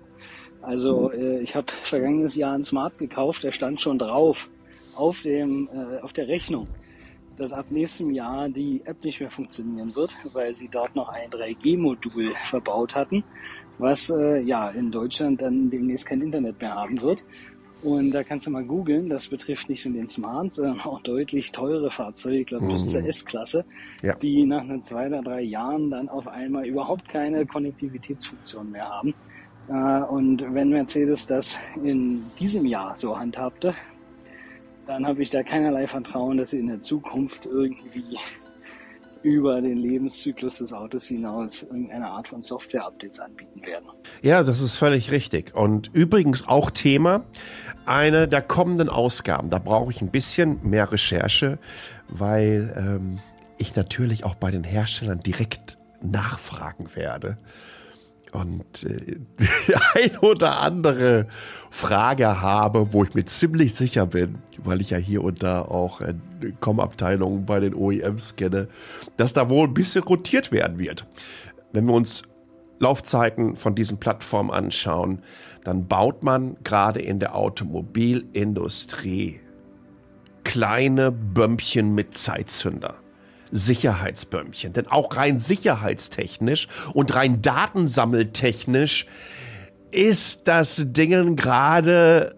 Also äh, ich habe vergangenes Jahr ein Smart gekauft, der stand schon drauf auf dem äh, auf der Rechnung dass ab nächstem Jahr die App nicht mehr funktionieren wird, weil sie dort noch ein 3G-Modul verbaut hatten, was äh, ja in Deutschland dann demnächst kein Internet mehr haben wird. Und da kannst du mal googeln, das betrifft nicht nur den Smart, sondern auch deutlich teure Fahrzeuge, ich glaube bis mhm. zur S-Klasse, ja. die nach nur zwei oder drei Jahren dann auf einmal überhaupt keine Konnektivitätsfunktion mehr haben. Äh, und wenn Mercedes das in diesem Jahr so handhabte, dann habe ich da keinerlei Vertrauen, dass sie in der Zukunft irgendwie über den Lebenszyklus des Autos hinaus irgendeine Art von Software-Updates anbieten werden. Ja, das ist völlig richtig. Und übrigens auch Thema eine der kommenden Ausgaben. Da brauche ich ein bisschen mehr Recherche, weil ähm, ich natürlich auch bei den Herstellern direkt nachfragen werde und äh, ein oder andere Frage habe, wo ich mir ziemlich sicher bin, weil ich ja hier und da auch äh, Com-Abteilungen bei den OEMs kenne, dass da wohl ein bisschen rotiert werden wird. Wenn wir uns Laufzeiten von diesen Plattformen anschauen, dann baut man gerade in der Automobilindustrie kleine Bömmchen mit Zeitzünder. Sicherheitsbömmchen. Denn auch rein sicherheitstechnisch und rein datensammeltechnisch ist das Ding gerade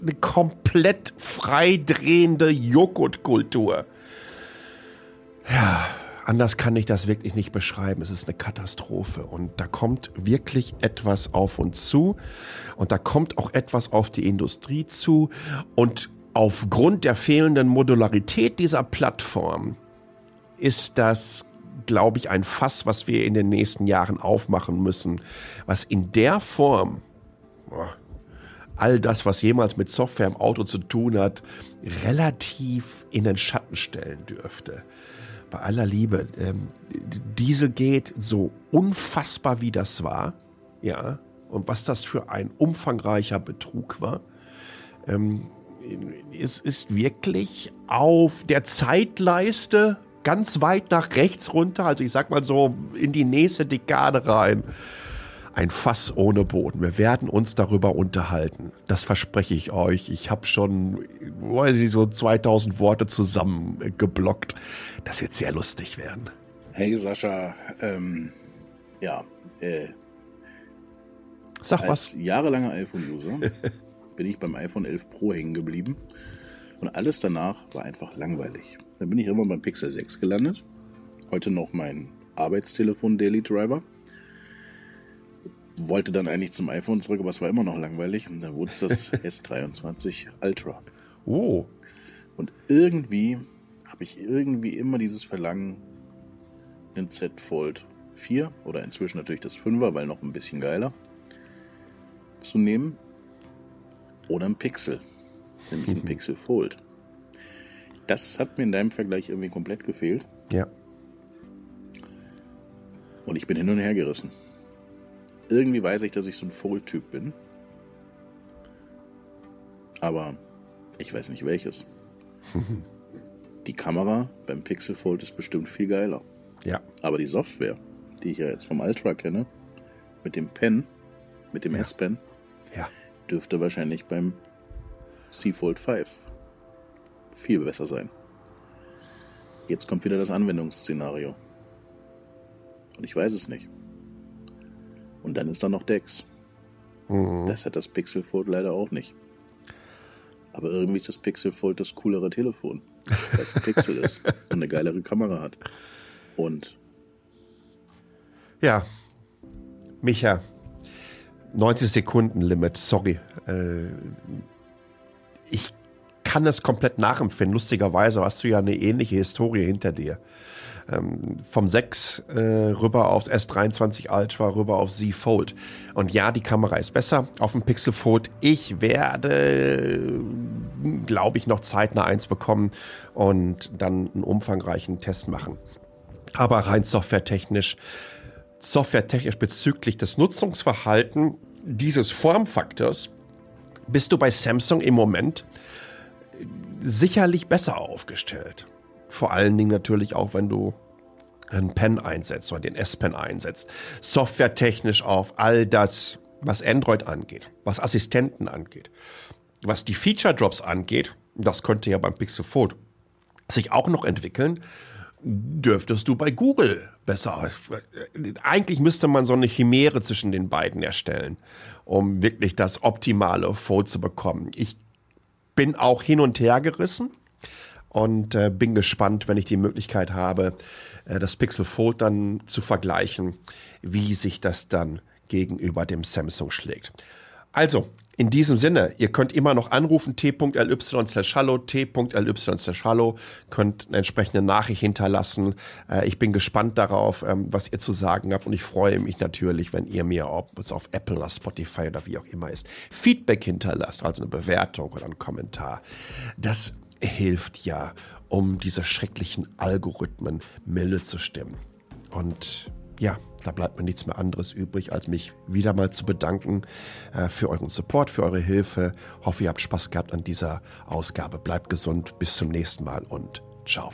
eine komplett freidrehende Joghurtkultur. Ja, anders kann ich das wirklich nicht beschreiben. Es ist eine Katastrophe und da kommt wirklich etwas auf uns zu und da kommt auch etwas auf die Industrie zu und aufgrund der fehlenden Modularität dieser Plattform ist das glaube ich, ein Fass, was wir in den nächsten Jahren aufmachen müssen, was in der Form, all das, was jemals mit Software im Auto zu tun hat, relativ in den Schatten stellen dürfte. Bei aller Liebe, ähm, Dieselgate, so unfassbar wie das war, ja, und was das für ein umfangreicher Betrug war, ähm, es ist wirklich auf der Zeitleiste ganz weit nach rechts runter, also ich sag mal so in die nächste Dekade rein. Ein Fass ohne Boden. Wir werden uns darüber unterhalten. Das verspreche ich euch. Ich habe schon, weiß ich, so 2000 Worte zusammengeblockt. Das wird sehr lustig werden. Hey Sascha, ähm, ja, äh, Sag was. jahrelanger iPhone-User bin ich beim iPhone 11 Pro hängen geblieben und alles danach war einfach langweilig. Dann bin ich irgendwann beim Pixel 6 gelandet. Heute noch mein Arbeitstelefon Daily Driver. Wollte dann eigentlich zum iPhone zurück, aber es war immer noch langweilig. Und dann wurde es das S23 Ultra. Oh, Und irgendwie habe ich irgendwie immer dieses Verlangen, einen Z Fold 4 oder inzwischen natürlich das 5er, weil noch ein bisschen geiler, zu nehmen. Oder ein Pixel, nämlich ein Pixel Fold. Das hat mir in deinem Vergleich irgendwie komplett gefehlt ja. und ich bin hin und her gerissen. Irgendwie weiß ich, dass ich so ein Fold-Typ bin. Aber ich weiß nicht welches. Die Kamera beim Pixel Fold ist bestimmt viel geiler. Ja. Aber die Software, die ich ja jetzt vom Ultra kenne, mit dem Pen, mit dem Ja. S-Pen, Ja. Dürfte wahrscheinlich beim C Fold 5 viel besser sein. Jetzt kommt wieder das Anwendungsszenario. Und ich weiß es nicht. Und dann ist da noch Dex. Mhm. Das hat das Pixel Fold leider auch nicht. Aber irgendwie ist das Pixel Fold das coolere Telefon, weil es ein Pixel ist und eine geilere Kamera hat. Und Ja. Micha, 90 Sekunden Limit, sorry. Äh, ich kann es komplett nachempfinden. Lustigerweise hast du ja eine ähnliche Historie hinter dir. Ähm, vom 6 äh, rüber aufs S23 Ultra, rüber auf Z Fold. Und ja, die Kamera ist besser auf dem Pixel Fold. Ich werde, glaube ich, noch zeitnah eins bekommen und dann einen umfangreichen Test machen. Aber rein softwaretechnisch softwaretechnisch bezüglich des Nutzungsverhalten dieses Formfaktors bist du bei Samsung im Moment sicherlich besser aufgestellt. Vor allen Dingen natürlich auch, wenn du einen Pen einsetzt oder den S-Pen einsetzt. Softwaretechnisch auf all das, was Android angeht, was Assistenten angeht, was die Feature Drops angeht, das könnte ja beim Pixel Fold sich auch noch entwickeln, dürftest du bei Google besser. Eigentlich müsste man so eine Chimäre zwischen den beiden erstellen, um wirklich das optimale Fold zu bekommen. Ich bin auch hin und her gerissen und äh, bin gespannt, wenn ich die Möglichkeit habe, äh, das Pixel Fold dann zu vergleichen, wie sich das dann gegenüber dem Samsung schlägt. Also, in diesem Sinne, ihr könnt immer noch anrufen, t.ly slash hallo, t.ly slash hallo, könnt eine entsprechende Nachricht hinterlassen. Äh, ich bin gespannt darauf, ähm, was ihr zu sagen habt und ich freue mich natürlich, wenn ihr mir, ob es auf Apple oder Spotify oder wie auch immer ist, Feedback hinterlasst, also eine Bewertung oder einen Kommentar. Das hilft ja, um diese schrecklichen Algorithmen milde zu stimmen. Und ja, da bleibt mir nichts mehr anderes übrig, als mich wieder mal zu bedanken äh, für euren Support, für eure Hilfe. Hoffe, ihr habt Spaß gehabt an dieser Ausgabe. Bleibt gesund, bis zum nächsten Mal und ciao.